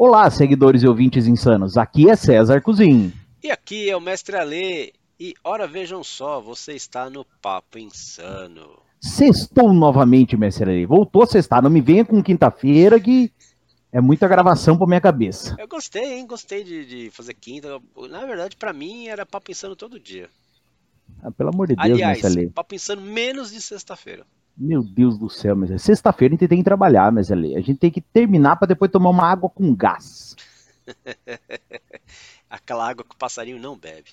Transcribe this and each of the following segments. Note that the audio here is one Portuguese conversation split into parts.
Olá, seguidores e ouvintes insanos. Aqui é César Cozin. E aqui é o Mestre Alê. E ora vejam só, você está no Papo Insano. Sextou novamente, Mestre Alê. Voltou a sextar. Não me venha com quinta-feira que é muita gravação pra minha cabeça. Eu gostei, hein? Gostei de, de fazer quinta. Na verdade, para mim era Papo Insano todo dia. Ah, pelo amor de Deus, Aliás, Mestre Alê. Papo Insano menos de sexta-feira. Meu Deus do céu, mas é sexta-feira a gente tem que trabalhar, mas ali a gente tem que terminar para depois tomar uma água com gás. Aquela água que o passarinho não bebe.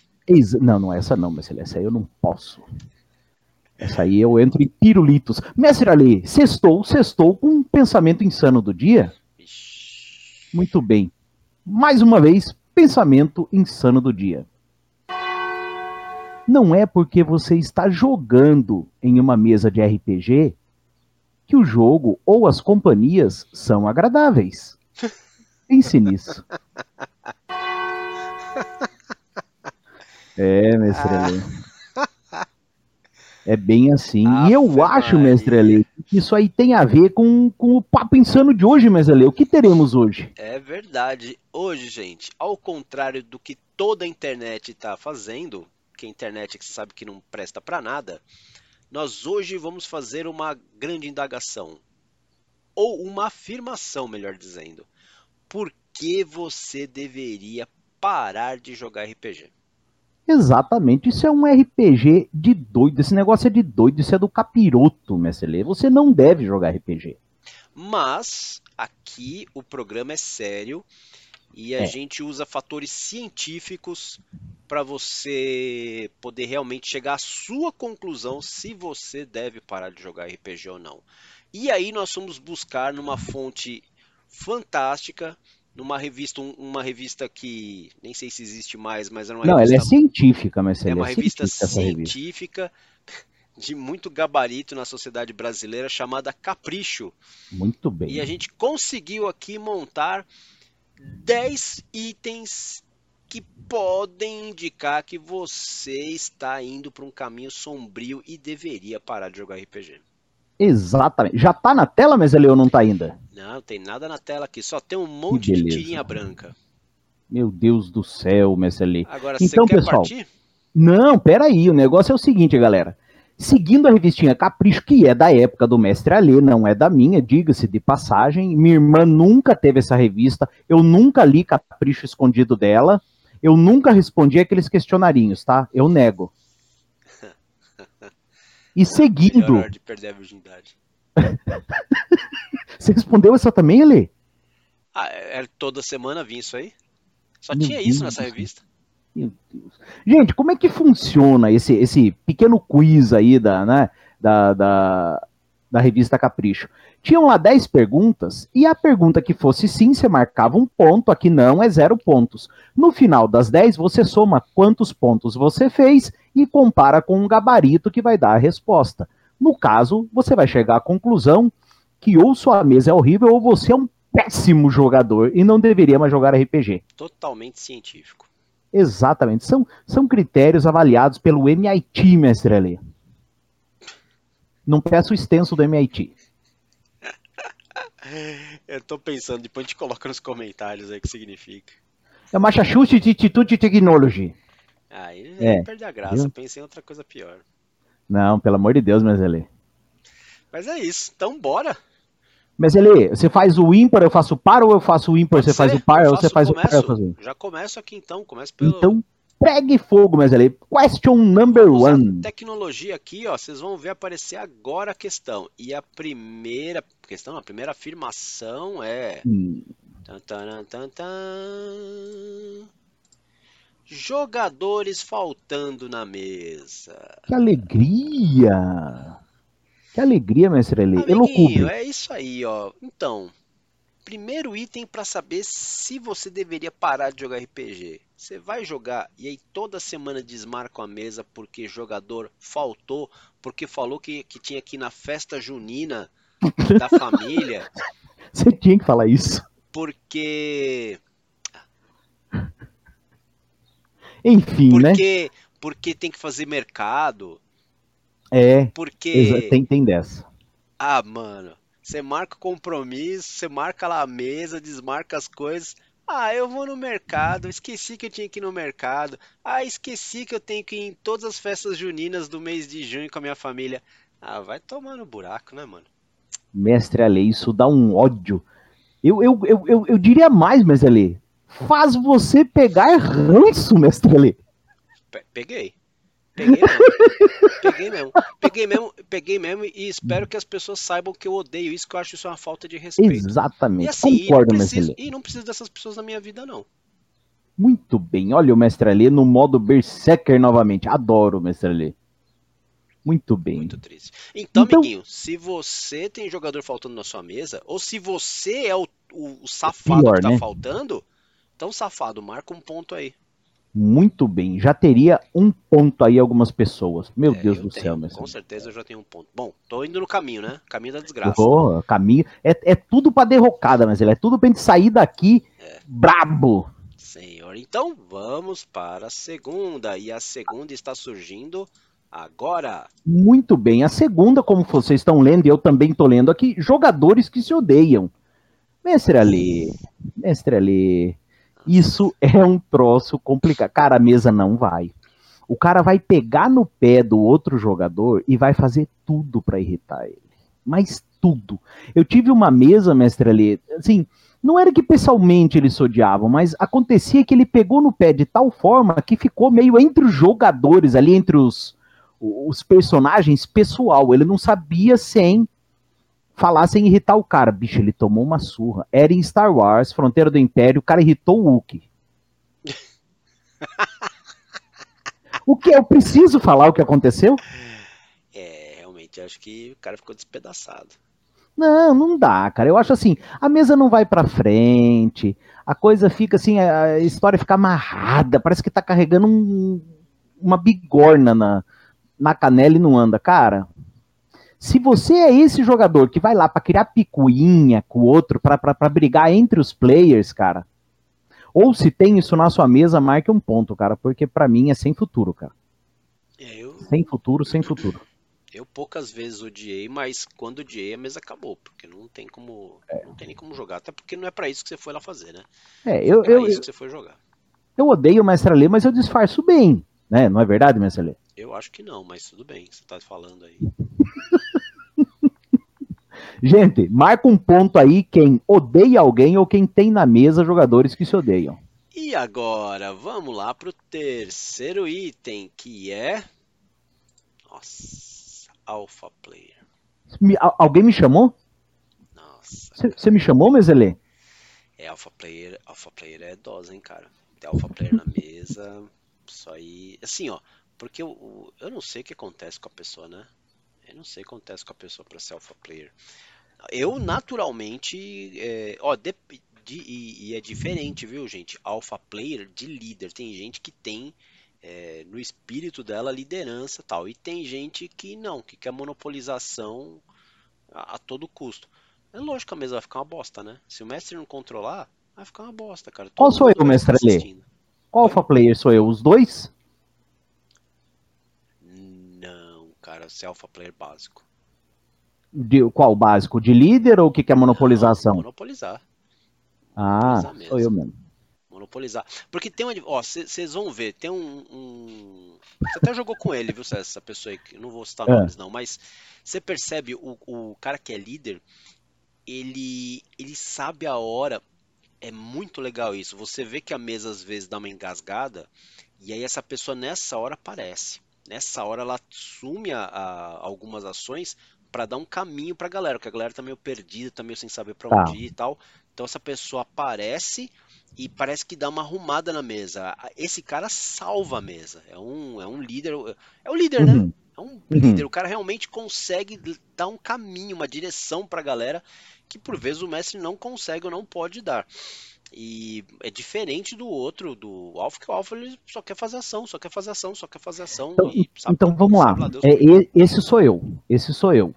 Não, não é essa não, mestre. Essa aí eu não posso. Essa aí eu entro em pirulitos. Mestre Ali, sextou, sextou com um pensamento insano do dia? Ixi. Muito bem. Mais uma vez, pensamento insano do dia. Não é porque você está jogando em uma mesa de RPG que o jogo ou as companhias são agradáveis. Pense nisso. É, mestre Ali. É bem assim. e eu acho, Maria. mestre Ali, que isso aí tem a ver com, com o papo insano de hoje, mestre Ali. O que teremos hoje? É verdade. Hoje, gente, ao contrário do que toda a internet está fazendo, que a internet que você sabe que não presta para nada, nós hoje vamos fazer uma grande indagação. Ou uma afirmação, melhor dizendo. Por que você deveria parar de jogar RPG? Exatamente, isso é um RPG de doido. Esse negócio é de doido, isso é do capiroto, mestre Lê. Você não deve jogar RPG. Mas aqui o programa é sério e a É. gente usa fatores científicos para você poder realmente chegar à sua conclusão se você deve parar de jogar RPG ou não. E aí nós fomos buscar numa fonte fantástica, numa revista, um- uma revista que nem sei se existe mais, mas era uma não, ela é revista científica, mestre é uma revista essa revista. científica de muito gabarito na sociedade brasileira chamada Capricho. Muito bem. E a gente conseguiu aqui montar 10 itens que podem indicar que você está indo para um caminho sombrio e deveria parar de jogar RPG. Exatamente. Já tá na tela, Lê, ou não tá ainda? Não, tem nada na tela aqui, só tem um monte de tirinha branca. Meu Deus do céu, Lê. Agora, Então, você quer pessoal, partir? Não, peraí, o negócio é o seguinte, galera. Seguindo a revistinha Capricho, que é da época do Mestre Alê, não é da minha, diga-se de passagem. Minha irmã nunca teve essa revista, eu nunca li Capricho escondido dela, eu nunca respondi aqueles questionarinhos, tá? Eu nego. E Melhor seguindo, hora de perder a virgindade. você respondeu essa também, Alê? Ah, é, toda semana vinha isso aí? Só Meu tinha isso Deus nessa revista? Meu Deus. Gente, como é que funciona esse, esse pequeno quiz aí da, né, da, da, da revista Capricho? Tinham lá 10 perguntas, e a pergunta que fosse sim, você marcava um ponto, aqui não é zero pontos. No final das 10, você soma quantos pontos você fez e compara com um gabarito que vai dar a resposta. No caso, você vai chegar à conclusão que ou sua mesa é horrível ou você é um péssimo jogador e não deveria mais jogar RPG. Totalmente científico. Exatamente. São, são critérios avaliados pelo MIT, mestre Alê. Não peço o extenso do MIT. Eu tô pensando, depois a gente coloca nos comentários aí o que significa. É Massachusetts Institute of Technology. Aí É, é, perde a graça, viu? eu pensei em outra coisa pior. Não, pelo amor de Deus, mestre Alê. Mas é isso, então bora. Mestre Alê, você faz o ímpar, eu faço o par, ou eu faço o ímpar, Pode você faz ser? o par, ou você faz o par, eu começo- faço o ímpar. Já começo aqui então, começo pelo. Então, pregue fogo, mestre Alê. Question number Vamos one. tecnologia aqui, ó, vocês vão ver aparecer agora a questão. E a primeira questão, a primeira afirmação é. Hum, Tan, taran, tan, tan. Jogadores faltando na mesa. Que alegria! Que alegria, mestre Alê. Amiguinho, é isso aí, ó. Então, primeiro item para saber se você deveria parar de jogar RPG. Você vai jogar e aí toda semana desmarca a mesa porque jogador faltou, porque falou que, que tinha que ir na festa junina da família, Você tinha que falar isso. porque Enfim, né? porque porque tem que fazer mercado, É, porque tem, tem dessa. ah, mano, Você marca o compromisso, você marca lá a mesa, desmarca as coisas. Ah, eu vou no mercado, esqueci que eu tinha que ir no mercado. Ah, esqueci que eu tenho que ir em todas as festas juninas do mês de junho com a minha família. Ah, vai tomar no buraco, né, mano? Mestre Ale, isso dá um ódio. Eu, eu, eu, eu, eu diria mais, Mestre Ale. Faz você pegar ranço, Mestre Ale. Peguei. Peguei mesmo. peguei mesmo. Peguei mesmo, peguei mesmo e espero que as pessoas saibam que eu odeio isso, que eu acho isso uma falta de respeito. Exatamente. E assim, Concordo, e não, preciso, e não preciso dessas pessoas na minha vida, não. Muito bem. Olha o Mestre Ali no modo Berserker novamente. Adoro o Mestre Ali. Muito bem. Muito triste. Então, então, amiguinho, se você tem jogador faltando na sua mesa, ou se você é o, o, o safado pior, que tá né? faltando, então, safado, marca um ponto aí. Muito bem. Já teria um ponto aí algumas pessoas. Meu é, Deus do tenho, céu, meu Com certeza eu já tenho um ponto. Bom, tô indo no caminho, né? Caminho da desgraça. Oh, caminho. É, é tudo pra derrocada, mas ele é tudo pra gente sair daqui é. brabo. Senhor, então vamos para a segunda. E a segunda está surgindo agora. Muito bem. A segunda, como vocês estão lendo, e eu também estou lendo aqui, jogadores que se odeiam. Mestre Ali, mestre Ali, isso é um troço complicado. Cara, a mesa não vai. O cara vai pegar no pé do outro jogador e vai fazer tudo para irritar ele. Mas tudo. Eu tive uma mesa, mestre ali, assim, não era que pessoalmente eles se odiavam, mas acontecia que ele pegou no pé de tal forma que ficou meio entre os jogadores ali, entre os, os personagens pessoal. Ele não sabia sem falar sem irritar o cara. Bicho, ele tomou uma surra. Era em Star Wars, Fronteira do Império, o cara irritou o Wookie. o que? Eu preciso falar o que aconteceu? É, realmente, acho que o cara ficou despedaçado. Não, não dá, cara. Eu acho assim, a mesa não vai pra frente, a coisa fica assim, a história fica amarrada, parece que tá carregando um, uma bigorna na, na canela e não anda. Cara, se você é esse jogador que vai lá para criar picuinha com o outro, para brigar entre os players, cara, ou se tem isso na sua mesa, marque um ponto, cara, porque para mim é sem futuro, cara. É, eu... Sem futuro, sem futuro. Eu poucas vezes odiei, mas quando odiei a mesa acabou, porque não tem como, é. não tem nem como jogar, até porque não é para isso que você foi lá fazer, né? É, eu, é eu, isso que você foi jogar. Eu odeio o Mestre Alê, mas eu disfarço bem, né? Não é verdade, Mestre Alê? Eu acho que não, mas tudo bem, você tá falando aí. Gente, marca um ponto aí quem odeia alguém ou quem tem na mesa jogadores que se odeiam. E agora, vamos lá pro terceiro item, que é. Nossa, Alpha Player. Me, alguém me chamou? Nossa. Você me chamou, Mezelê? É, Alpha Player, Alpha Player é dose, hein, cara. Tem Alpha Player na mesa. Isso aí. Assim, ó. Porque eu, eu não sei o que acontece com a pessoa, né? Eu não sei o que acontece com a pessoa para ser alpha player. Eu, naturalmente, é, ó, de, de, e, e, é diferente, viu, gente? Alpha player de líder. Tem gente que tem é, no espírito dela liderança tal. E tem gente que não, que quer monopolização a, a todo custo. É lógico que a mesa vai ficar uma bosta, né? Se o mestre não controlar, vai ficar uma bosta, cara. Todo Qual sou eu, mestre Ali? Qual alpha player sou eu? Os dois? Ser alpha player básico. De, qual básico? De líder ou o que, que é monopolização? Não, monopolizar. Ah, monopolizar sou eu mesmo. Monopolizar. Porque tem uma. Ó, vocês vão ver, tem um, um. Você até jogou com ele, viu, essa pessoa aí, que não vou citar é. nomes não, mas você percebe o, o cara que é líder, ele, ele sabe a hora. É muito legal isso. Você vê que a mesa às vezes dá uma engasgada, e aí essa pessoa nessa hora aparece nessa hora ela assume a, a, algumas ações para dar um caminho para a galera, porque a galera tá meio perdida, tá meio sem saber para tá. onde ir e tal. Então essa pessoa aparece e parece que dá uma arrumada na mesa. Esse cara salva a mesa. É um, é um líder. É o líder, né? uhum. né? É um uhum. líder. O cara realmente consegue dar um caminho, uma direção para a galera que por vezes o mestre não consegue ou não pode dar. E é diferente do outro, do Alpha, que o Alpha ele só quer fazer ação, só quer fazer ação, só quer fazer ação. Então, e, então vamos lá. lá é, esse sou eu. Esse sou eu.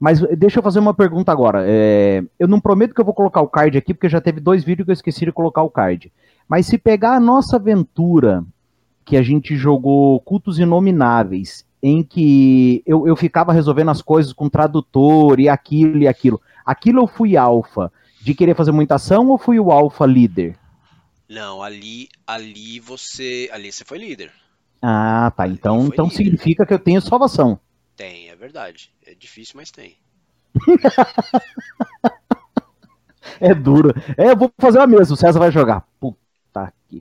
Mas deixa eu fazer uma pergunta agora. É, eu não prometo que eu vou colocar o card aqui, porque já teve dois vídeos que eu esqueci de colocar o card. Mas se pegar a nossa aventura, que a gente jogou Cultos Inomináveis, em que eu, eu ficava resolvendo as coisas com tradutor e aquilo e aquilo. Aquilo eu fui alfa de querer fazer muita ação ou fui o alfa líder? Não, ali, ali você, ali você foi líder. Ah, tá. Então, então significa que eu tenho salvação. Tem, é verdade. É difícil, mas tem. é duro. É, eu vou fazer a mesma. O César vai jogar. Puta que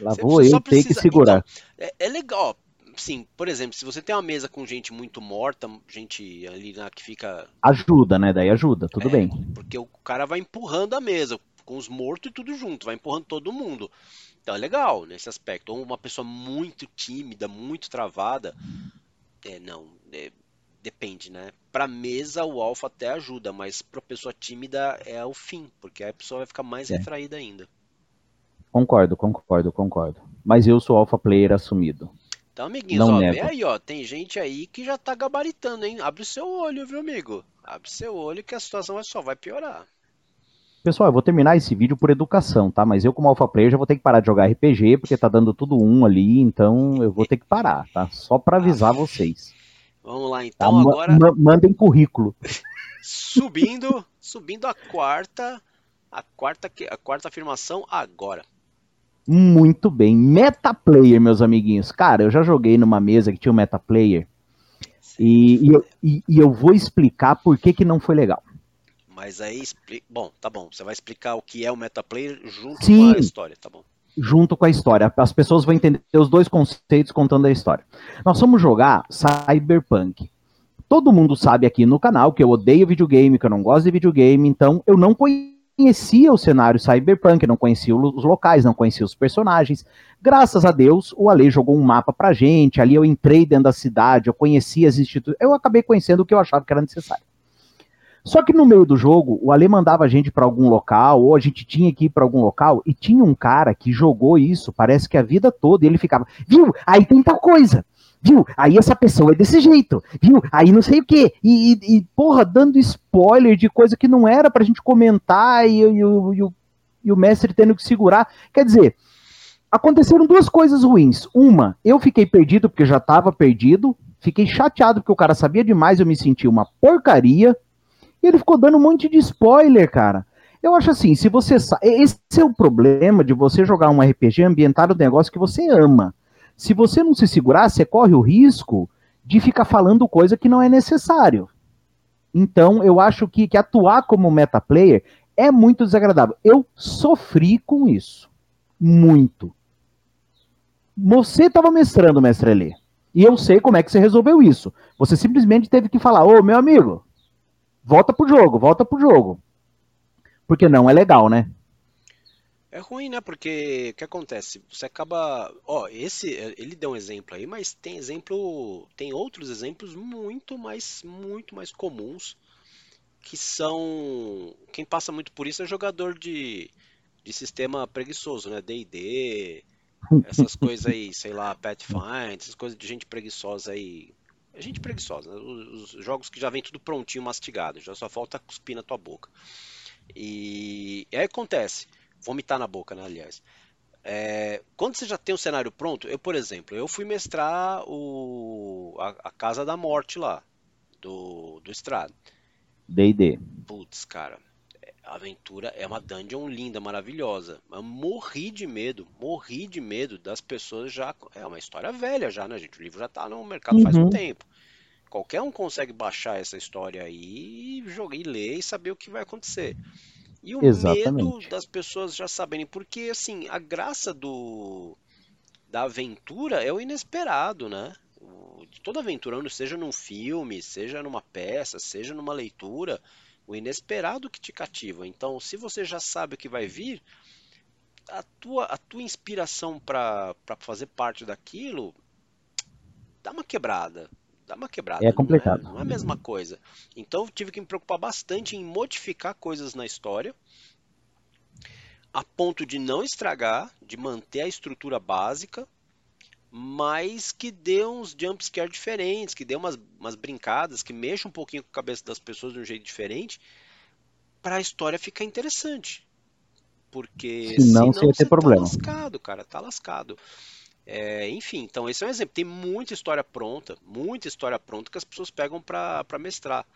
Lá você vou eu ter que segurar. Então, é, é, legal. Sim, por exemplo, se você tem uma mesa com gente muito morta, gente ali na, que fica. Ajuda, né? Daí ajuda, tudo é, bem. Porque o cara vai empurrando a mesa, com os mortos e tudo junto, vai empurrando todo mundo. Então é legal nesse aspecto. Ou uma pessoa muito tímida, muito travada. É, não, é, depende, né? Pra mesa o alfa até ajuda, mas pra pessoa tímida é o fim, porque aí a pessoa vai ficar mais é. retraída ainda. Concordo, concordo, concordo. Mas eu sou alfa player assumido. Então, amiguinhos, Não ó, aí, ó, tem gente aí que já tá gabaritando, hein? Abre o seu olho, viu, amigo? Abre o seu olho que a situação só vai piorar. Pessoal, eu vou terminar esse vídeo por educação, tá? Mas eu, como alfa player, já vou ter que parar de jogar RPG, porque tá dando tudo um ali, então eu vou ter que parar, tá? Só para avisar vocês. Vamos lá, então, tá? agora... Mandem currículo. subindo, subindo a quarta, a quarta, a quarta afirmação agora. Muito bem. Meta player, meus amiguinhos. Cara, eu já joguei numa mesa que tinha um meta player. E, e, eu, e, eu vou explicar por que, que não foi legal. Mas aí, bom, tá bom. Você vai explicar o que é o metaplayer junto Sim, com a história, tá bom? Junto com a história. As pessoas vão entender os dois conceitos contando a história. Nós vamos jogar Cyberpunk. Todo mundo sabe aqui no canal que eu odeio videogame, que eu não gosto de videogame, então eu não conhecia o cenário Cyberpunk, não conhecia os locais, não conhecia os personagens. Graças a Deus, o Ale jogou um mapa pra gente, ali eu entrei dentro da cidade, eu conhecia as instituições, eu acabei conhecendo o que eu achava que era necessário. Só que no meio do jogo, o Ale mandava a gente para algum local, ou a gente tinha que ir para algum local, e tinha um cara que jogou isso, parece que a vida toda, e ele ficava, viu, aí tem tal coisa, viu, aí essa pessoa é desse jeito, viu, aí não sei o quê, e, e, e porra, dando spoiler de coisa que não era pra gente comentar, e, e, o, e, o, mestre tendo que segurar. Quer dizer, aconteceram duas coisas ruins. Uma, eu fiquei perdido porque já estava perdido, fiquei chateado porque o cara sabia demais, eu me senti uma porcaria. E ele ficou dando um monte de spoiler, cara. Eu acho assim, se você. Esse é o problema de você jogar um RPG ambientado no negócio que você ama. Se você não se segurar, você corre o risco de ficar falando coisa que não é necessário. Então, eu acho que, que atuar como meta player é muito desagradável. Eu sofri com isso. Muito. Você estava mestrando, mestre Elê. E eu sei como é que você resolveu isso. Você simplesmente teve que falar: Ô, meu amigo, volta pro jogo, volta pro jogo. Porque não é legal, né? É ruim, né? Porque o que acontece? Você acaba. Ó, esse. Ele deu um exemplo aí, mas tem exemplo. Tem outros exemplos muito mais, muito mais comuns. Que são. Quem passa muito por isso é jogador de, de sistema preguiçoso, né? DD, essas coisas aí, sei lá, Pathfinder, essas coisas de gente preguiçosa aí. É gente preguiçosa, né? os, os, jogos que já vem tudo prontinho, mastigado, já só falta cuspir na tua boca. E, e aí acontece, vomitar na boca, né, aliás. É, quando você já tem o cenário pronto, eu, por exemplo, eu fui mestrar o, a, a Casa da Morte lá, do, do Estrado. D&D. Putz, cara, a aventura é uma dungeon linda, maravilhosa. Eu morri de medo, morri de medo das pessoas já. É uma história velha já, né, gente? O livro já tá no mercado uhum. faz um uhum. tempo. Qualquer um consegue baixar essa história aí, jogar e ler e saber o que vai acontecer. E o Exatamente. medo das pessoas já saberem, porque assim, a graça do da aventura é o inesperado, né? De toda aventura, seja num filme, seja numa peça, seja numa leitura, o inesperado que te cativa. Então, se você já sabe o que vai vir, a tua, a tua inspiração para fazer parte daquilo dá uma quebrada. Dá uma quebrada. É complicado. Não é, não é a mesma coisa. Então, tive que me preocupar bastante em modificar coisas na história a ponto de não estragar, de manter a estrutura básica, mas que dê uns jumpscare diferentes, que dê umas, umas brincadas, que mexa um pouquinho com a cabeça das pessoas de um jeito diferente, para a história ficar interessante. Porque senão, senão você ia ter tá problema. lascado, cara, tá lascado. É, enfim, então esse é um exemplo. Tem muita história pronta, muita história pronta que as pessoas pegam para mestrar.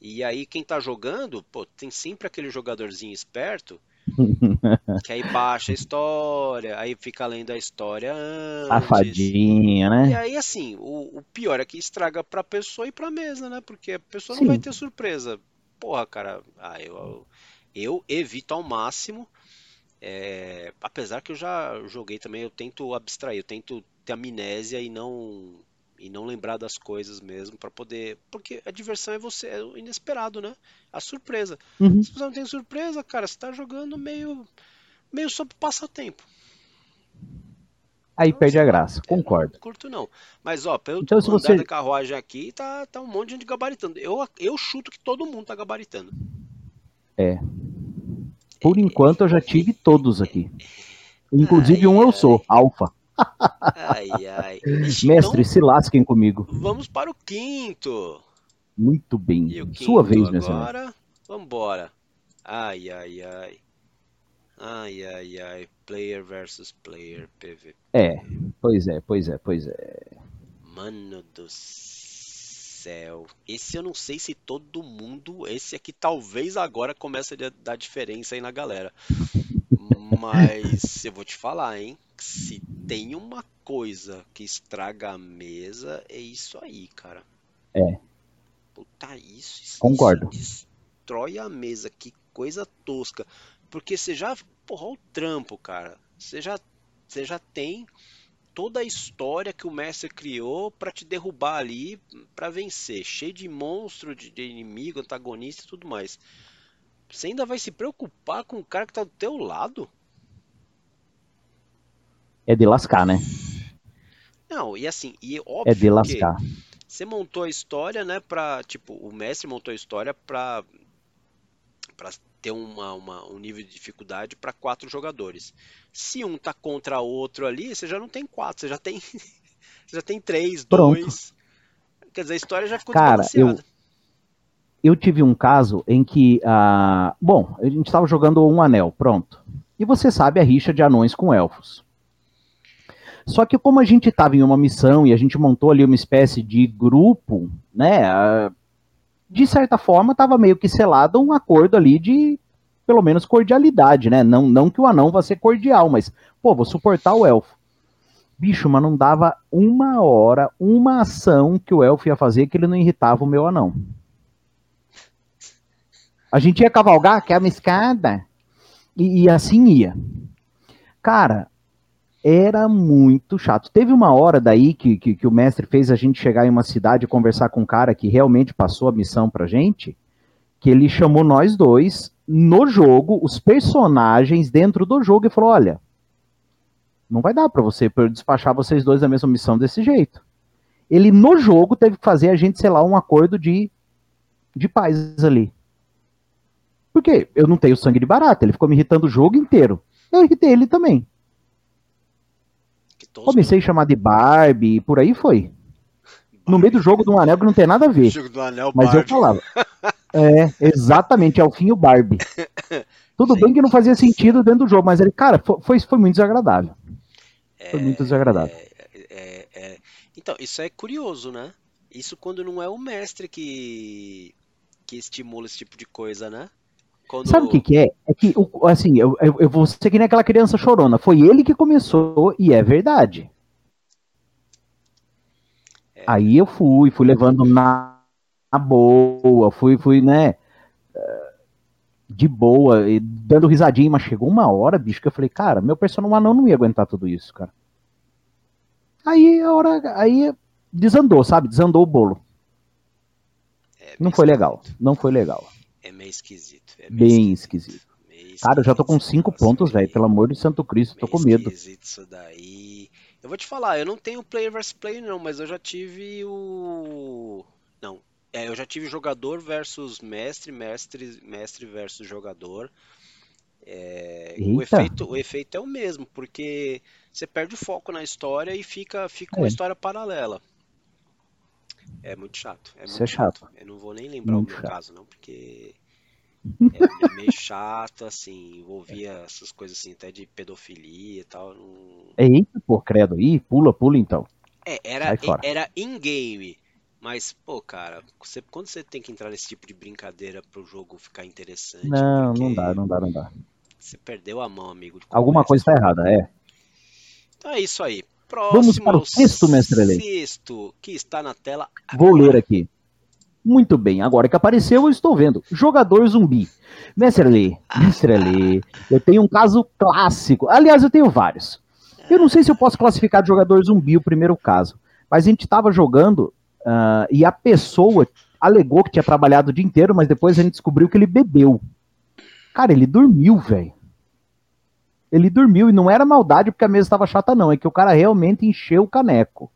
E aí quem tá jogando, pô, tem sempre aquele jogadorzinho esperto que aí baixa a história, aí fica lendo a história antes. Safadinha, né? E aí, assim, o, o, pior é que estraga pra pessoa e pra mesa, né? Porque a pessoa Sim. não vai ter surpresa. Porra, cara, ah, eu, eu evito ao máximo. É, apesar que eu já joguei também, eu tento abstrair, eu tento ter amnésia e não e não lembrar das coisas mesmo para poder, porque a diversão é você, é o inesperado, né? A surpresa. Uhum. Se você não tem surpresa, cara, você tá jogando meio meio pro passatempo. Aí então, perde a graça, concordo. Não curto não. Mas ó, pelo então, se você... da carruagem aqui, tá, tá um monte de gente gabaritando. Eu, eu chuto que todo mundo tá gabaritando. É. Por enquanto eu já tive todos aqui. Inclusive ai, um eu ai. sou, alfa. Ai, ai. Mestre, então, se lasquem comigo. Vamos para o quinto. Muito bem. Sua vez, meu senhor. Agora, vambora. Ai, ai, ai. Ai, ai, ai. Player versus player PVP. É, pois é, pois é, pois é. Mano do céu. Esse eu não sei se todo mundo. Esse aqui talvez agora comece a dar diferença aí na galera. Mas eu vou te falar, hein? Se tem uma coisa que estraga a mesa, é isso aí, cara. É. Puta, isso, isso Concordo. Isso destrói a mesa, que coisa tosca. Porque você já. Porra, o trampo, cara. Você já, você já tem toda a história que o mestre criou para te derrubar ali, para vencer. Cheio de monstro, de, de inimigo, antagonista e tudo mais. Você ainda vai se preocupar com o cara que tá do teu lado? É de lascar, né? Não, e assim, e óbvio é de lascar. você montou a história, né, pra, tipo, o mestre montou a história pra, pra ter uma, uma um nível de dificuldade para quatro jogadores. Se um tá contra outro ali, você já não tem quatro, você já tem, você já tem três, Pronto. dois. Quer dizer, a história já ficou Cara, eu, eu tive um caso em que, uh, bom, a gente estava jogando um anel, pronto. E você sabe a rixa de anões com elfos. Só que como a gente estava em uma missão e a gente montou ali uma espécie de grupo, né? De certa forma estava meio que selado um acordo ali de pelo menos cordialidade, né? Não, não que o anão vá ser cordial, mas, pô, vou suportar o elfo. Bicho, mas não dava uma hora, uma ação que o elfo ia fazer que ele não irritava o meu anão. A gente ia cavalgar, que é uma escada, e, e assim ia. Cara, era muito chato. Teve uma hora daí que, que, que, o mestre fez a gente chegar em uma cidade e conversar com um cara que realmente passou a missão pra gente, que ele chamou nós dois no jogo, os personagens dentro do jogo e falou: olha, não vai dar para você pra eu despachar vocês dois da mesma missão desse jeito. Ele no jogo teve que fazer a gente, sei lá, um acordo de, de paz ali. Porque eu não tenho sangue de barata, ele ficou me irritando o jogo inteiro. Eu irritei ele também. Comecei a chamar de Barbie e por aí foi. Barbie. No meio do jogo do anel que não tem nada a ver. Jogo do anel, mas Barbie. eu falava. É, exatamente, é o fim o Barbie. Tudo Sim. bem que não fazia sentido dentro do jogo, mas ele, cara, foi, foi muito desagradável. É, foi muito desagradável. É, é, é, então, isso é curioso, né? Isso quando não é o mestre que, que estimula esse tipo de coisa, né? Quando... Sabe o que, que é? É que, assim, eu, eu, eu vou ser que nem aquela criança chorona. Foi ele que começou e é verdade. É. Aí eu fui, fui levando na, na boa, fui, fui, né? De boa, dando risadinha, mas chegou uma hora, bicho, que eu falei, cara, meu personagem anão não ia aguentar tudo isso, cara. Aí a hora, aí desandou, sabe? Desandou o bolo. É, não foi legal, não foi legal. É meio esquisito. É meio Bem esquisito. esquisito. Meio Cara, eu já tô com cinco pontos, velho. Pelo amor de Santo Cristo, tô com medo. Isso daí. Eu vou te falar, eu não tenho player versus player, não, mas eu já tive o. Não. É, eu já tive jogador versus mestre, mestre, mestre versus jogador. É, o, efeito, o efeito é o mesmo, porque você perde o foco na história e fica, fica uma é. história paralela. É muito chato. É Isso é chato. chato. Eu não vou nem lembrar muito o meu chato. caso, não, porque é, é, meio chato, assim, envolvia essas coisas assim, até de pedofilia e tal. Não... Eita, pô, credo aí, pula, pula então. É, era, era in-game. Mas, pô, cara, você, quando você tem que entrar nesse tipo de brincadeira pro jogo ficar interessante. Não, não dá, não dá, não dá. Você perdeu a mão, amigo. Alguma coisa tá errada, é. Então é isso aí. Próximo, Vamos para o sexto, mestre Lei. Sexto, que está na tela. Vou ler aqui. Muito bem, agora que apareceu, eu estou vendo. Jogador zumbi. Mestre Lê, Mestre Lê, eu tenho um caso clássico. Aliás, eu tenho vários. Eu não sei se eu posso classificar de jogador zumbi o primeiro caso, mas a gente estava jogando ah, e a pessoa alegou que tinha trabalhado o dia inteiro, mas depois a gente descobriu que ele bebeu. Cara, ele dormiu, velho. Ele dormiu e não era maldade porque a mesa estava chata, não. É que o cara realmente encheu o caneco.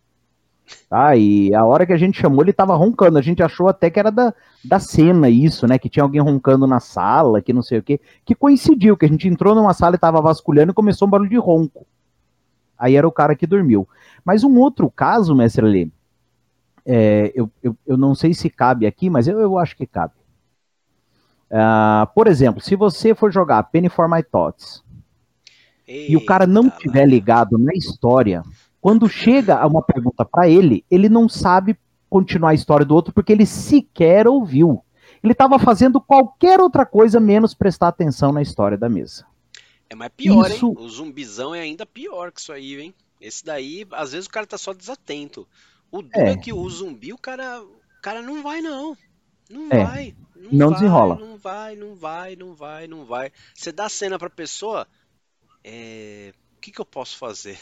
Tá, e a hora que a gente chamou, ele tava roncando. A gente achou até que era da, da cena isso, né? Que tinha alguém roncando na sala, que não sei o quê. Que coincidiu, que a gente entrou numa sala e tava vasculhando e começou um barulho de ronco. Aí era o cara que dormiu. Mas um outro caso, mestre Lê, é, eu, eu, eu não sei se cabe aqui, mas eu, eu acho que cabe. Ah, por exemplo, se você for jogar Penny for My Thoughts e o cara não Eita, tiver ligado na história, quando chega a uma pergunta pra ele, ele não sabe continuar a história do outro porque ele sequer ouviu. Ele estava fazendo qualquer outra coisa menos prestar atenção na história da mesa. É mais pior, Isso- hein? O zumbizão é ainda pior que isso aí, hein? Esse daí, às vezes o cara tá só desatento. O duro é, É. que o zumbi, o cara, o cara não vai, não. Não É. vai. Não vai, desenrola. Não vai, não vai, não vai, não vai. Você dá a cena pra pessoa, é... o que que eu posso fazer?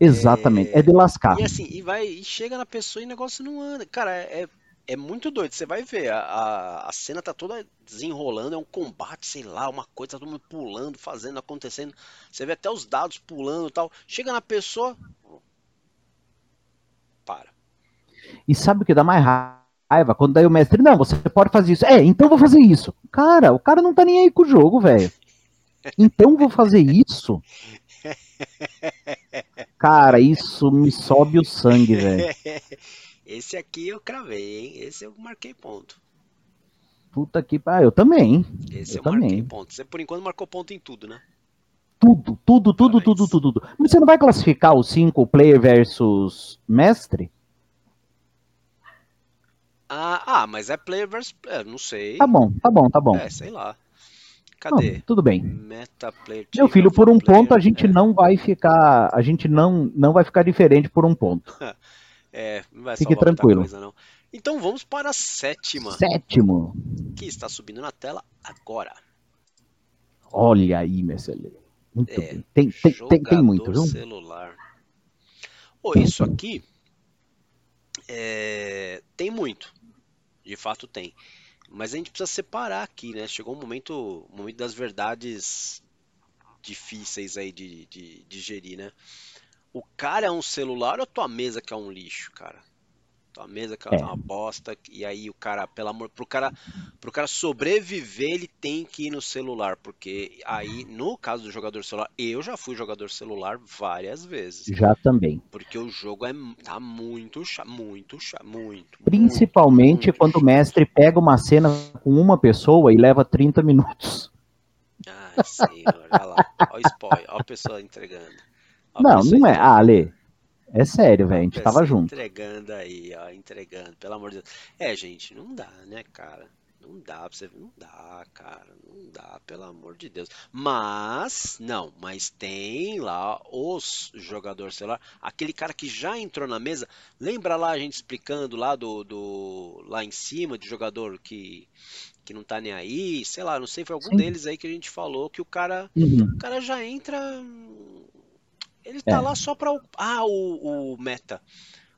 Exatamente, é, de lascar. E assim, e vai, e chega na pessoa e o negócio não anda. Cara, é, é muito doido. Você vai ver, a, a, a cena tá toda desenrolando, é um combate, sei lá, uma coisa, tá todo mundo pulando, fazendo, acontecendo. Você vê até os dados pulando e tal. Chega na pessoa. Para. E sabe o que dá mais raiva? Quando daí o mestre, não, você pode fazer isso. É, então vou fazer isso. Cara, o cara não tá nem aí com o jogo, velho. Então vou fazer isso. Cara, isso me sobe o sangue, velho. Esse aqui eu cravei, hein? Esse eu marquei ponto. Puta que pariu. Eu também, hein? Esse Eu eu, marquei também. ponto. Você por enquanto marcou ponto em tudo, né? Tudo, tudo, tudo, Parabéns. tudo, tudo, tudo. Mas você não vai classificar o single player versus mestre? Ah, ah, mas é player versus player, não sei. Tá bom, tá bom, tá bom. É, sei lá. Não, Cadê? tudo bem. Player Meu filho, por um ponto a player. gente é, não vai ficar, a gente não, não vai ficar diferente por um ponto. É, não vai Fique tranquilo. coisa, não. Então vamos para a sétima, Sétimo. que está subindo na tela agora. Olha aí, Messelê. Muito É, bem. Tem, tem, tem, tem muito, viu? celular. Pô, isso aqui é, tem muito. De fato tem. Mas a gente precisa separar aqui, né? Chegou um momento, um momento das verdades difíceis aí de, de, de gerir, né? O cara é um celular ou a tua mesa que é um lixo, cara? Tua mesa que é É. uma bosta, e aí o cara, pelo amor, pro cara, pro cara sobreviver, ele tem que ir no celular, porque aí, no caso do jogador celular, eu já fui jogador celular várias vezes, Já também. porque o jogo é tá muito chato, muito chato, muito, Principalmente muito quando o mestre pega uma cena com uma pessoa e leva 30 minutos. Ai, senhor, olha lá, olha o spoiler, olha a pessoa entregando. Não, não é. Ah, Ale, é sério, velho. A gente Pessoa tava junto. Entregando aí, ó, entregando, pelo amor de Deus. É, gente, não dá, né, cara? Não dá pra você. Não dá, cara. Não dá, pelo amor de Deus. Mas, não, mas tem lá os jogadores celular, aquele cara que já entrou na mesa. Lembra lá a gente explicando lá do, do lá em cima de jogador que que não tá nem aí, sei lá, não sei, foi algum Sim. deles aí que a gente falou que o cara Uhum. o cara já entra. Ele tá É. lá só pra. Ah, o, o Meta.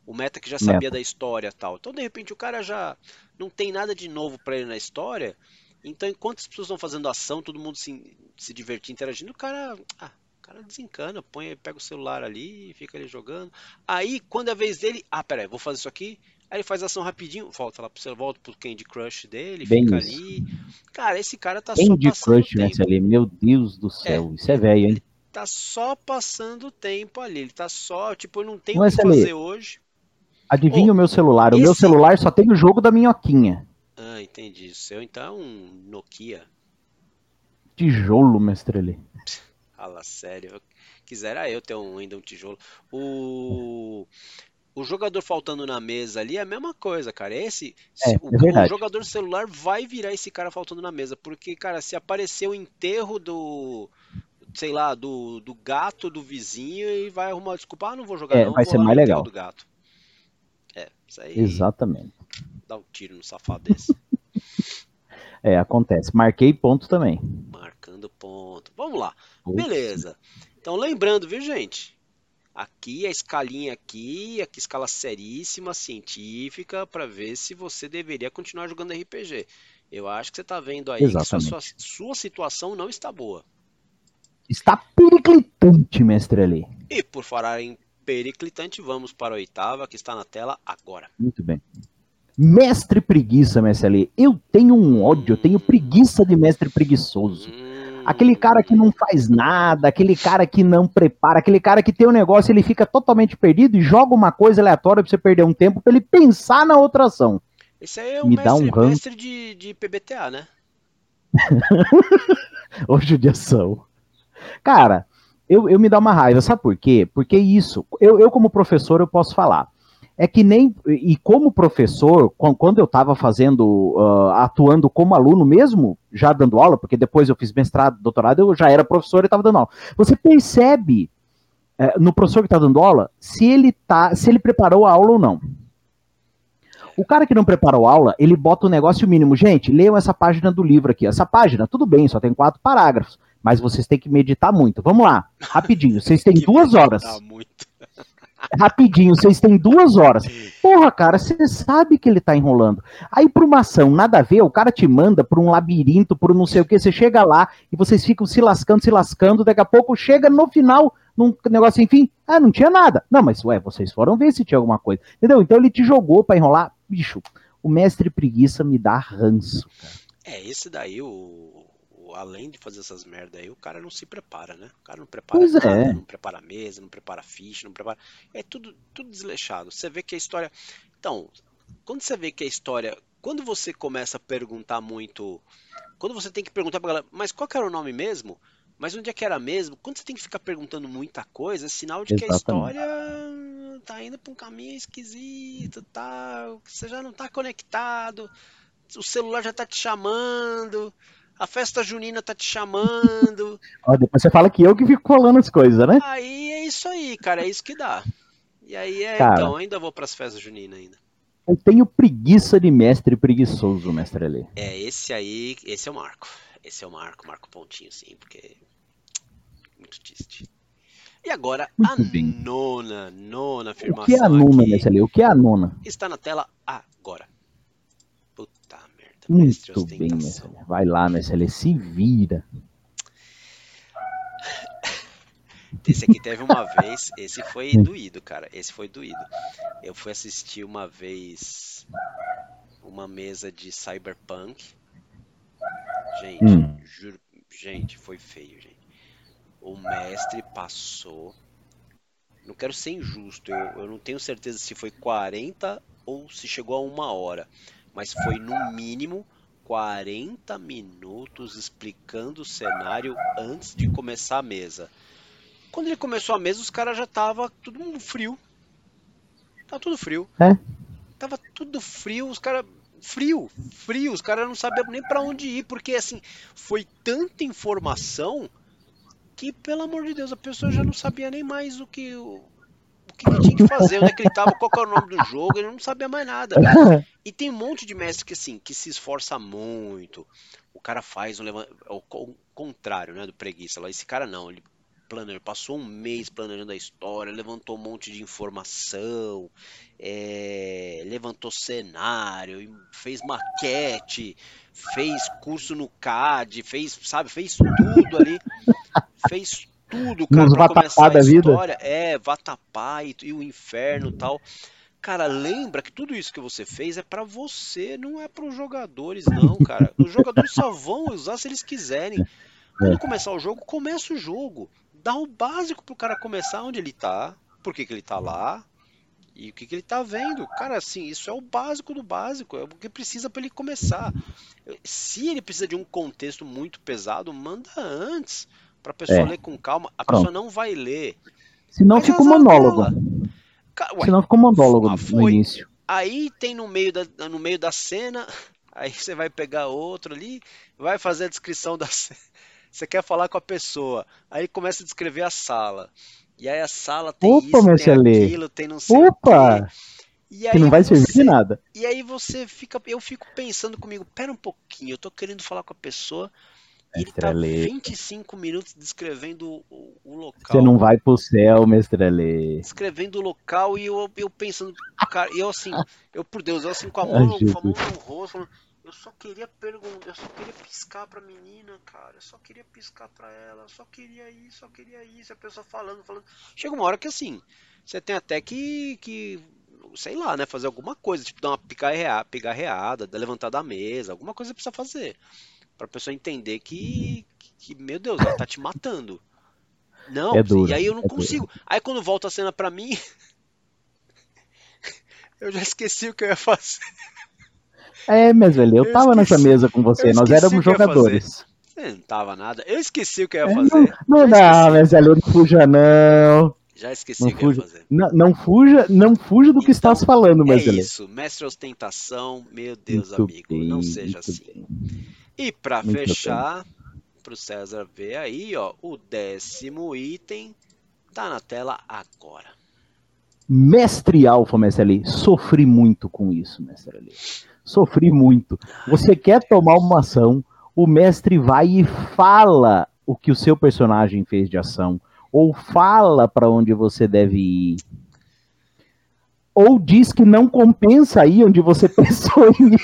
O Meta que já sabia Meta. da história e tal. Então, de repente, o cara já não tem nada de novo pra ele na história. Então, enquanto as pessoas estão fazendo ação, todo mundo se, se divertir, interagindo, o cara. Ah, o cara desencana, põe, pega o celular ali, fica ali jogando. Aí, quando é a vez dele. Ah, peraí, vou fazer isso aqui. Aí ele faz ação rapidinho, volta lá pro celular, volta pro Candy Crush dele, Bem fica isso. ali. Cara, esse cara tá só Candy passando Crush, tempo Messelê. Meu Deus do céu. Isso é velho, hein? Tá só passando o tempo ali. Ele tá só, tipo, eu não tenho o que fazer hoje. Adivinha Ô, o meu celular. O meu esse- celular só tem o jogo da minhoquinha. Ah, entendi. O seu então é um Nokia. Tijolo, Mestrelê. Fala sério. Eu- Quisera eu ter um, ainda um tijolo. O... o jogador faltando na mesa ali é a mesma coisa, cara. Esse, É, o, é o jogador celular vai virar esse cara faltando na mesa, porque, cara, se aparecer o enterro do, sei lá, do, do gato do vizinho e vai arrumar desculpa, ah, não vou jogar É, não, vai ser mais legal. do gato. É, isso aí Exatamente. dá um tiro no safado desse. É, acontece. Marquei ponto também. Marcando ponto. Vamos lá. Beleza. Então lembrando, viu, gente? Aqui a escalinha aqui, aqui escala seríssima, científica, para ver se você deveria continuar jogando RPG. Eu acho que você tá vendo aí que Exatamente. sua, sua situação não está boa. Está periclitante, mestre ali. E por falar em periclitante, vamos para a oitava, que está na tela agora. Muito bem. Mestre preguiça, mestre ali. Eu tenho um ódio, eu tenho preguiça de mestre preguiçoso. Hum, Aquele cara que não faz nada, aquele cara que não prepara, aquele cara que tem um negócio, ele fica totalmente perdido e joga uma coisa aleatória pra você perder um tempo pra ele pensar na outra ação. Esse aí é o me dá um mestre, mestre de, de PBTA, né? Ô, judiação. Cara, eu, eu me dá uma raiva, sabe por quê? Porque isso, eu, eu como professor eu posso falar. É que nem, e como professor, quan- quando eu estava fazendo, ah, atuando como aluno mesmo, já dando aula, porque depois eu fiz mestrado, doutorado, eu já era professor e estava dando aula. Você percebe eh, no professor que está dando aula se ele tá, se ele preparou a aula ou não. O cara que não preparou a aula, ele bota o negócio mínimo. Gente, leiam essa página do livro aqui. Essa página, tudo bem, só tem quatro parágrafos, mas vocês têm que meditar muito. Vamos lá, rapidinho. Vocês têm duas horas. Muito. Rapidinho, vocês têm duas horas. Porra, cara, você sabe que ele tá enrolando. Aí, pra uma ação nada a ver, o cara te manda pra um labirinto, por um não sei o que, você chega lá e vocês ficam se lascando, se lascando, daqui a pouco chega no final, num negócio, enfim, ah, não tinha nada. Não, mas, ué, vocês foram ver se tinha alguma coisa. Entendeu? Então ele te jogou pra enrolar. Bicho, o mestre preguiça me dá ranço, cara. É, esse daí, o- além de fazer essas merda aí, o cara não se prepara, né? O cara não prepara Pois nada, é. não prepara a mesa, não prepara ficha, não prepara. É tudo, tudo desleixado. Você vê que a história. Então, quando você vê que a história. Quando você começa a perguntar muito. Quando você tem que perguntar pra galera, mas qual que era o nome mesmo? Mas onde é que era mesmo? Quando você tem que ficar perguntando muita coisa, é sinal de que a Exatamente. história tá indo pra um caminho esquisito, tá? Você já não tá conectado, o celular já tá te chamando, a festa junina tá te chamando. Ó, depois você fala que eu que fico colando as coisas, né? Aí é isso aí, cara, é isso que dá. E aí é, Cara. então, ainda vou pras festas juninas ainda. Eu tenho preguiça de mestre preguiçoso, mestre ali. É, esse aí, esse é o Marco. Esse é o Marco, Marco Pontinho, sim, porque. Muito triste. E agora, a Muito bem. nona, nona O afirmação que é a nona, aqui mestre ali? O que é a nona? está na tela agora. Muito bem. Vai lá, ali, se vira. Esse aqui teve uma vez, esse foi doído, cara. Esse foi doído. Eu fui assistir uma vez uma mesa de Cyberpunk. Gente, Hum. juro, gente, foi feio, gente. O mestre passou. Não quero ser injusto, eu, eu não tenho certeza se foi 40 ou se chegou a uma hora. Mas foi no mínimo 40 minutos explicando o cenário antes de começar a mesa. Quando ele começou a mesa, os caras já tava todo mundo frio. Tava tudo frio. É? Tava tudo frio, os caras frio, frio, os caras não sabiam nem pra onde ir, porque assim, foi tanta informação que pelo amor de Deus, a pessoa já não sabia nem mais o que o que, que tinha que fazer, onde é que ele tava, qual que era o nome do jogo, ele não sabia mais nada. E tem um monte de mestre que assim, que se esforça muito. O cara faz um é o co- contrário, né, do preguiça lá. Esse cara não, ele planejou, passou um mês planejando a história, levantou um monte de informação, é, levantou cenário, fez maquete, fez curso no CAD, fez, sabe, fez tudo ali. Fez tudo, cara, Uns pra começar a da vida. história. É, Vatapá e, e o inferno e tal. Cara, lembra que tudo isso que você fez é pra você, não é pros jogadores, não, cara. Os jogadores só vão usar se eles quiserem. Quando começar o jogo, começa o jogo. Dá o básico pro cara começar onde ele tá, por que, que ele tá lá e o que, que ele tá vendo. Cara, assim, isso é o básico do básico, é o que precisa pra ele começar. Se ele precisa de um contexto muito pesado, manda antes, pra pessoa É. ler com calma. A Pronto. pessoa não vai ler. Senão fica um monólogo. dela. Ué, Senão ficou monólogo ah, no início. Aí tem no meio, da, no meio da cena, aí você vai pegar outro ali, vai fazer a descrição da cena. Você quer falar com a pessoa, aí começa a descrever a sala. E aí a sala tem Opa, isso, tem aquilo, tem não sei Opa! o quê. E aí que não vai você, servir de nada. E aí você fica, eu fico pensando comigo, pera um pouquinho, eu tô querendo falar com a pessoa, ele tá 25 minutos descrevendo o, o, local. Você não vai pro céu, Mestrelê. Descrevendo o local e eu, eu pensando, cara, eu assim, eu por Deus, eu assim com a mão, com a mão no rosto, falando, eu só queria perguntar, eu só queria piscar pra menina, cara, eu só queria piscar pra ela, eu só queria isso, só queria isso, a pessoa falando, falando. Chega uma hora que assim, você tem até que, que sei lá, né, fazer alguma coisa, tipo dar uma picarreada, picarreada, levantar da mesa, alguma coisa precisa fazer. Pra pessoa entender que, que, meu Deus, ela tá te matando. Não, é duro, e aí eu não é consigo. Duro. Aí quando volta a cena pra mim, eu já esqueci o que eu ia fazer. É, mas velho, eu, eu tava esqueci, nessa mesa com você, nós éramos jogadores. Você não tava nada. Eu esqueci o que eu ia é, fazer. Não, não dá, mas velho, não fuja não. Já esqueci não o que fuja, ia fazer. Não, não, fuja, não fuja do então, que estás falando, mas É isso, mestre ostentação, meu Deus, muito amigo, bem, não seja assim. Bem. E para fechar, para o César ver aí, ó, o décimo item tá na tela agora. Mestre Alfa, mestre ali, sofri muito com isso, mestre ali. Sofri muito. Você quer tomar uma ação, o mestre vai e fala o que o seu personagem fez de ação, ou fala para onde você deve ir, ou diz que não compensa ir onde você pensou em ir.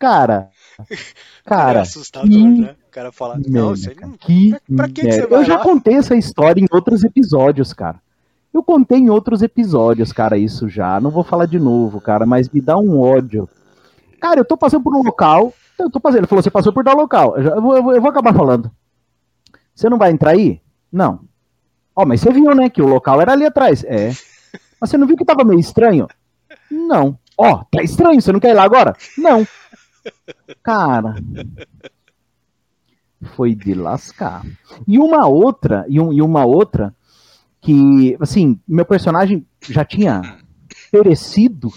Cara, cara. É assustador, que... né? O cara fala, não, você não... que pra, pra que, que você vai Eu já contei essa história em outros episódios, cara. Eu contei em outros episódios, cara, isso já. Não vou falar de novo, cara, mas me dá um ódio. Cara, eu tô passando por um local. Eu tô passando. Ele falou, você passou por tal local. Eu, já, eu, vou, eu vou acabar falando. Você não vai entrar aí? Não. Ó, oh, mas você viu, né, que o local era ali atrás. É. Mas você não viu que tava meio estranho? Não. Ó, oh, tá estranho, você não quer ir lá agora? Não. Cara, foi de lascar. E uma outra, e, um, e uma outra que, assim, meu personagem já tinha perecido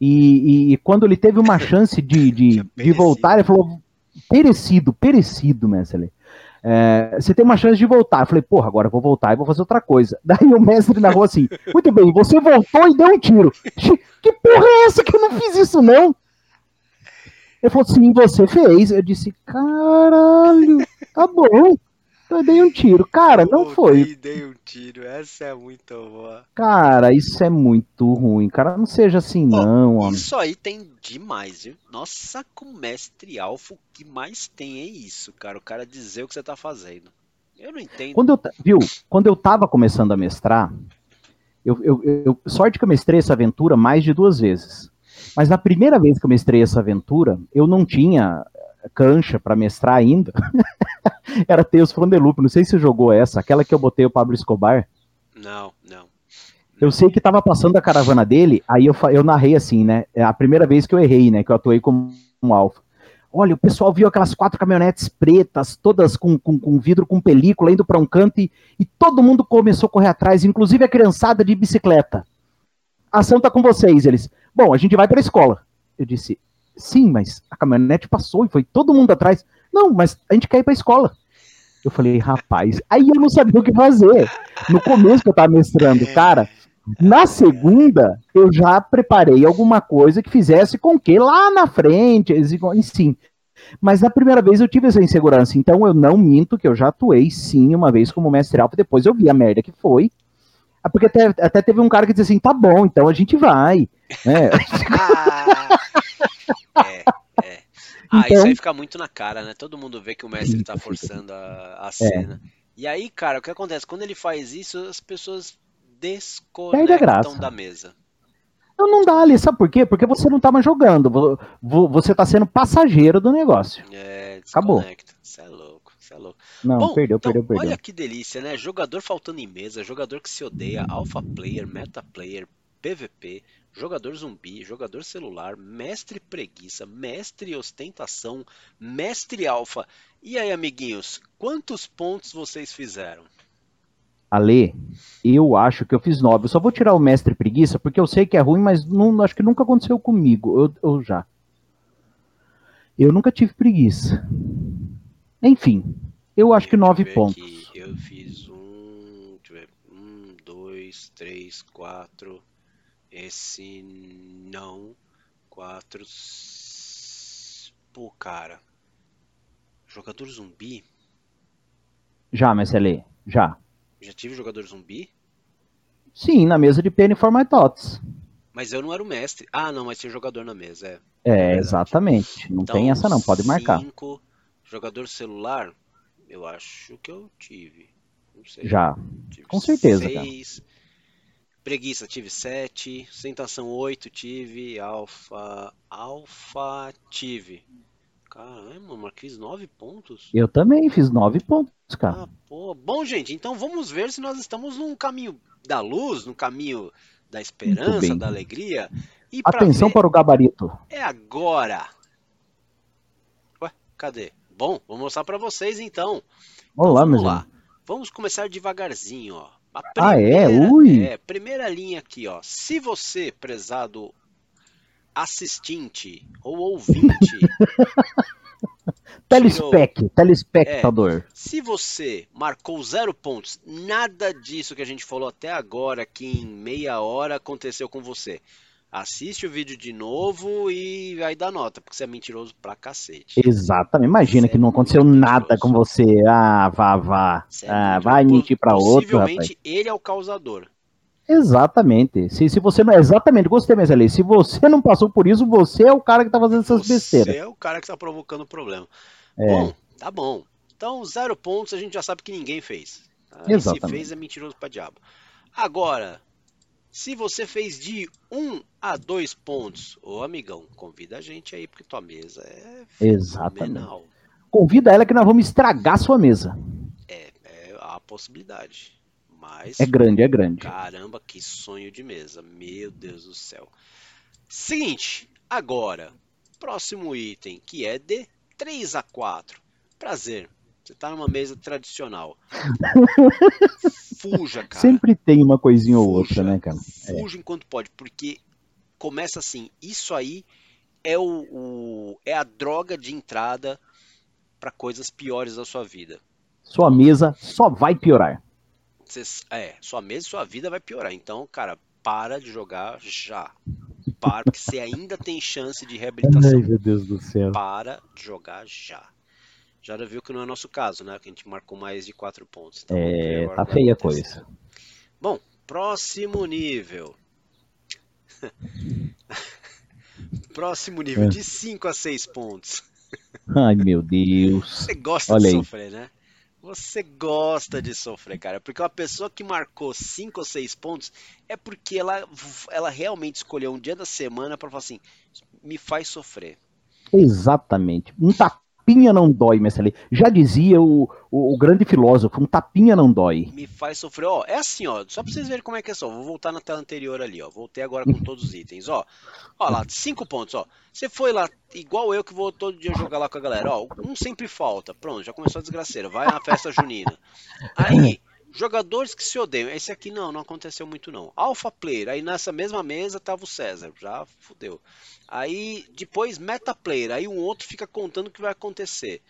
e, e, e quando ele teve uma chance de, de, de voltar, ele falou, perecido, perecido, mestre. É, você tem uma chance de voltar. Eu falei, porra, agora eu vou voltar e vou fazer outra coisa. Daí o mestre narrou assim: muito bem, você voltou e deu um tiro. Que porra é essa que eu não fiz isso, não? Ele falou, sim, você fez. Eu disse, caralho, tá bom. Eu dei um tiro. Cara, não foi. Dei um tiro, essa é muito boa. Cara, isso é muito ruim. Cara, não seja assim, não, homem. Isso aí tem demais, viu? Nossa, com mestre alfa, o que mais tem é isso, cara. O cara dizer o que você tá fazendo. Eu não entendo. Quando eu, viu, quando eu tava começando a mestrar, eu, eu, eu, sorte que eu mestrei essa aventura mais de duas vezes. Mas na primeira vez que eu mestrei essa aventura, eu não tinha cancha para mestrar ainda. Era Teus Frondelupe. Não sei se você jogou essa, aquela que eu botei o Pablo Escobar. Não, não. Eu sei que tava passando a caravana dele, aí eu, eu narrei assim, né? É a primeira vez que eu errei, né? Que eu atuei como um alfa. Olha, o pessoal viu aquelas quatro caminhonetes pretas, todas com, com, com vidro com película, indo para um canto e, e todo mundo começou a correr atrás, inclusive a criançada de bicicleta. A ação tá com vocês. Eles, Bom, a gente vai para a escola. Eu disse, sim, mas a caminhonete passou e foi todo mundo atrás. Não, mas a gente quer ir para a escola. Eu falei, rapaz, aí eu não sabia o que fazer. No começo que eu estava mestrando, cara, na segunda eu já preparei alguma coisa que fizesse com que lá na frente, sim. Mas na primeira vez eu tive essa insegurança, então eu não minto que eu já atuei sim uma vez como mestre alfa, depois eu vi a merda que foi, ah, porque até, até teve um cara que disse assim, tá bom, então a gente vai. Né? é, é. Ah, então... isso aí fica muito na cara, né? Todo mundo vê que o mestre tá forçando a, a cena. É. E aí, cara, o que acontece? Quando ele faz isso, as pessoas desconectam da mesa. Não, não dá ali, sabe por quê? Porque você não tá mais jogando, você tá sendo passageiro do negócio. É, Acabou. Isso é louco. É louco. Não, Bom, perdeu, então, perdeu, perdeu. Olha que delícia, né? Jogador faltando em mesa, jogador que se odeia, alpha player, meta player, PVP, jogador zumbi, jogador celular, mestre preguiça, mestre ostentação, mestre alfa. E aí, amiguinhos, quantos pontos vocês fizeram? Ale, eu acho que eu fiz nove. Eu só vou tirar o mestre preguiça, porque eu sei que é ruim, mas não, acho que nunca aconteceu comigo. Eu, eu já. Eu nunca tive preguiça. Enfim, eu acho que nove pontos. Aqui. Eu fiz um, ver, um, dois, três, quatro. Esse não. Quatro. Pô, cara. Jogador zumbi? Já, Marcele, já. Já tive jogador zumbi? Sim, na mesa de Penny for My Tots. Mas eu não era o mestre. Ah, não, mas tinha jogador na mesa, é. É, é exatamente. Não então, tem essa não, pode marcar. Cinco, jogador celular, eu acho que eu tive. Não sei. Já. Tive Com certeza. Seis. Cara. Preguiça, tive sete. Sentação, oito, tive. Alfa. Alfa, tive. Caramba, mas fiz nove pontos. Eu também fiz nove pontos, cara. Ah, pô. Bom, gente, então vamos ver se nós estamos num caminho da luz, no caminho da esperança, da alegria. E Atenção para o gabarito. É agora. Ué, cadê? Bom, vou mostrar para vocês então. Olá, então, vamos lá. Vamos começar devagarzinho, ó. ah, é? Ui! É, primeira linha aqui, ó. Se você, prezado assistente ou ouvinte Telespec, tirou... telespectador. É, se você marcou zero pontos, nada disso que a gente falou até agora, que em meia hora aconteceu com você. Assiste o vídeo de novo e aí dá nota, porque você é mentiroso pra cacete. Exatamente. Imagina você que não aconteceu é nada com você. Ah, vá, vá. É ah, vai mentir pra outro. Possivelmente ele é o causador. Exatamente. Se, se você não. Exatamente, gostei mais ali. Se você não passou por isso, você é o cara que tá fazendo essas você besteiras. Você é o cara que tá provocando o problema. É. Bom, tá bom. Então, zero pontos a gente já sabe que ninguém fez. Tá? Exatamente. Se fez é mentiroso pra diabo. Agora, se você fez de um a dois pontos, ô amigão, convida a gente aí, porque tua mesa é Exatamente. Convida ela que nós vamos estragar sua mesa. É, é a possibilidade. Mas. É grande, é grande. Caramba, que sonho de mesa. Meu Deus do céu. Seguinte, agora. Próximo item, que é de 3 a 4. Prazer. Você está numa mesa tradicional. Fuja, cara. Sempre tem uma coisinha Fuja, ou outra, né, cara? Fuja é. enquanto pode, porque começa assim. Isso aí é o, o é a droga de entrada para coisas piores da sua vida. Sua mesa só vai piorar. É, sua mesa e sua vida vai piorar. Então, cara, para de jogar já. Para, porque você ainda tem chance de reabilitação. Ai, meu Deus do céu. Para de jogar já. Já viu que não é nosso caso, né? Que a gente marcou mais de 4 pontos. Então, é, tá feia a coisa. Bom, próximo nível. próximo nível, é. de 5 a 6 pontos. Ai, meu Deus. Você gosta Olha de sofrer, né? Você gosta de sofrer, cara. Porque uma pessoa que marcou 5 ou 6 pontos é porque ela, ela realmente escolheu um dia da semana para falar assim: me faz sofrer. Exatamente. Um tapinha não dói, Mestre Já dizia o, o, o, grande filósofo, um tapinha não dói. Me faz sofrer. Ó, é assim, ó, só pra vocês verem como é que é só. Vou voltar na tela anterior ali, ó. Voltei agora com todos os itens, ó. Ó lá, cinco pontos, ó. Você foi lá, igual eu que vou todo dia jogar lá com a galera, ó. Um sempre falta. Pronto, já começou a desgraceira. Vai na festa junina. Aí, jogadores que se odeiam. Esse aqui não, não aconteceu muito não. Alpha Player, aí nessa mesma mesa tava o César, já fudeu. Aí depois meta player, aí um outro fica contando o que vai acontecer.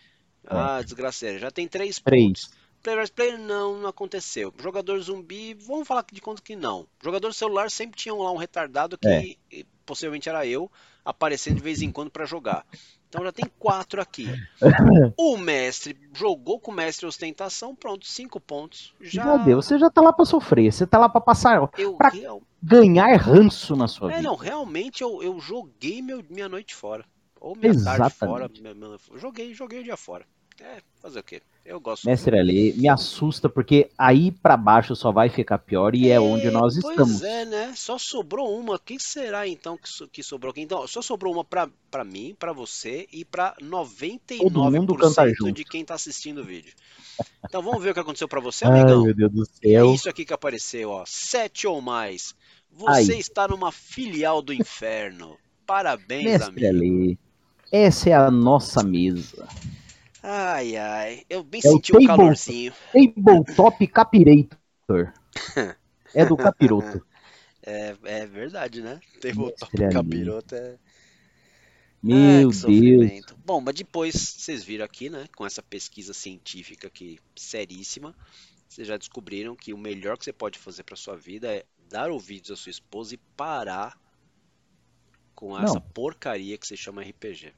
Ah, desgraceira, já tem três, três. pontos. Player vs player não, não aconteceu. Jogador zumbi, vamos falar de conta que não. Jogador celular sempre tinha lá um retardado que é. possivelmente era eu, aparecendo de vez em quando para jogar. Então já tem quatro aqui. o mestre jogou com o mestre ostentação, pronto, cinco pontos. Já... Meu Deus, você já tá lá para sofrer, você tá lá para passar. Eu, pra ganhar ranço na sua é, vida. Não, realmente eu, eu joguei meu, minha noite fora. Ou minha Exatamente. tarde fora. Minha, minha, joguei, joguei o dia fora. É, fazer o quê? Eu gosto. Mestre ali, me assusta porque aí para baixo só vai ficar pior e é, é onde nós pois estamos. Pois é, né? Só sobrou uma. Quem será então que, so, que sobrou aqui? Então, só sobrou uma para mim, para você e para 99% de quem tá assistindo o vídeo. Então vamos ver o que aconteceu para você, amigão. Ai, meu Deus do céu. É isso aqui que apareceu, ó. Sete ou mais. Você Ai. está numa filial do inferno. Parabéns, Mestre amigo. Ali, essa é a nossa mesa. Ai, ai. Eu bem é senti o, table, calorzinho. Tabletop Capireito. É do capiroto. É, é verdade, né? Mestre ali. capiroto é. Meu que Deus. Bom, mas depois vocês viram aqui, né? Com essa pesquisa científica aqui seríssima, vocês já descobriram que o melhor que você pode fazer para sua vida é dar ouvidos à sua esposa e parar com essa Não. porcaria que se chama RPG.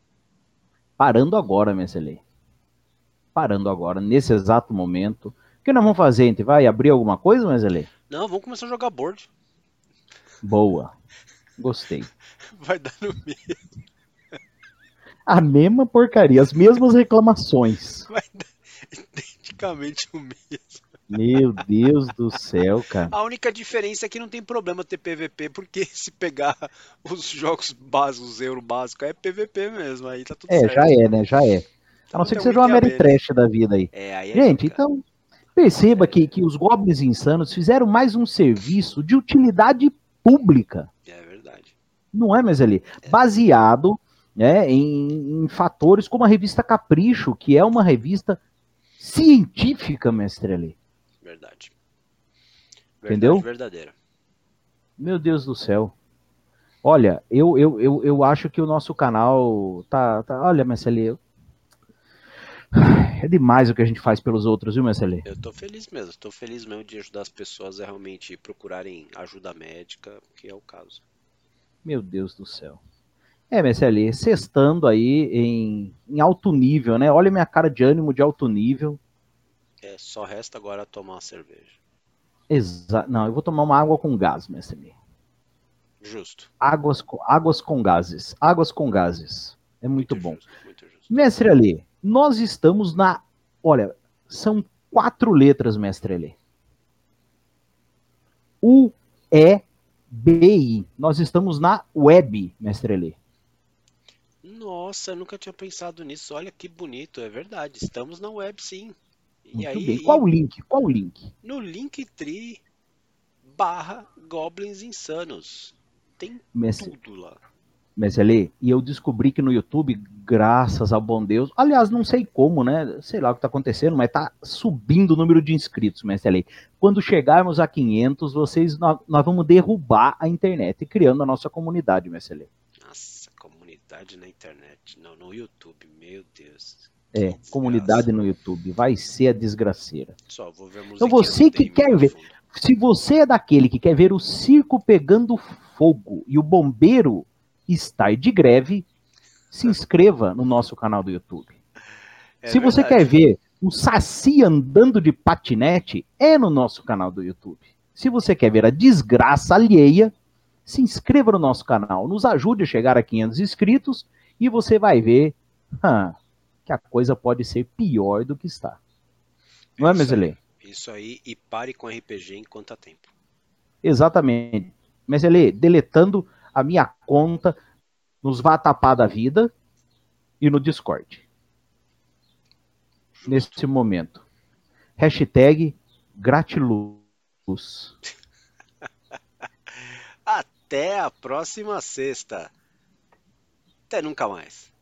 Parando agora, Messelê. Parando agora, nesse exato momento. O que nós vamos fazer? A gente vai abrir alguma coisa, Messelê? Não, vamos começar a jogar board. Boa. Gostei. Vai dar no meio. A mesma porcaria, as mesmas reclamações. Vai dar identicamente o mesmo. Meu Deus do céu, cara. A única diferença é que não tem problema ter PVP, porque se pegar os jogos básicos, os euro básico, é PVP mesmo, aí tá tudo É, certo. já é, né? Já é. A não ser que seja uma? Ameritrash da vida aí. É, aí é Gente, então, perceba que, que os Goblins Insanos fizeram mais um serviço de utilidade pública. É verdade. Não é, Meseli? Baseado né, em, em fatores como a revista Capricho, que é uma revista científica, mestre ali. Verdade. Entendeu? Verdade verdadeira. Meu Deus do céu. Olha, eu, eu, eu, eu acho que o nosso canal tá. tá olha, mestre ali. eu- É demais o que a gente faz pelos outros, viu, ali? Eu tô feliz mesmo, tô feliz mesmo de ajudar as pessoas a realmente procurarem ajuda médica, que é o caso. Meu Deus do céu. É, Messi, sextando aí em, em alto nível, né? Olha minha cara de ânimo de alto nível. É, só resta agora tomar uma cerveja. Exa não, eu vou tomar uma água com gás, Messi. Justo. Águas, com- águas com gases. Águas com gases. É muito, bom. Justo, muito justo. Mestre Ali, nós estamos na. Olha, são quatro letras, mestre Ali. U, E, B, I. Nós estamos na web, mestre Ali. Nossa, eu nunca tinha pensado nisso. Olha que bonito, é verdade. Estamos na web, sim. E Muito aí, bem. Qual o link? Qual o link? no Linktree barra Goblins Insanos. Tem Mestre, tudo lá. Mestre Ali, e eu descobri que no YouTube, graças ao bom Deus, aliás, não sei como, né? Sei lá o que tá acontecendo, mas tá subindo o número de inscritos, Mestre Ali. Quando chegarmos a 500, vocês, nós, nós vamos derrubar a internet, criando a nossa comunidade, Mestre Ali. Nossa, comunidade na internet. Não, no YouTube, meu Deus. É, comunidade no YouTube, vai ser a desgraceira. Só vou ver a Então você que quer ver-. Se você é daquele que quer ver o circo pegando fogo e o bombeiro estar de greve, se inscreva no nosso canal do YouTube. É Se você verdade. quer ver o Saci andando de patinete, é no nosso canal do YouTube. Se você quer ver a desgraça alheia, se inscreva no nosso canal, nos ajude a chegar a 500 inscritos e você vai ver que a coisa pode ser pior do que está. Não é. Meselê? Isso aí, e pare com RPG enquanto há tempo. Exatamente. Meselê, deletando a minha conta nos Vatapá da vida e no Discord. Nesse momento. Hashtag gratiluz. Até a próxima sexta. Até nunca mais.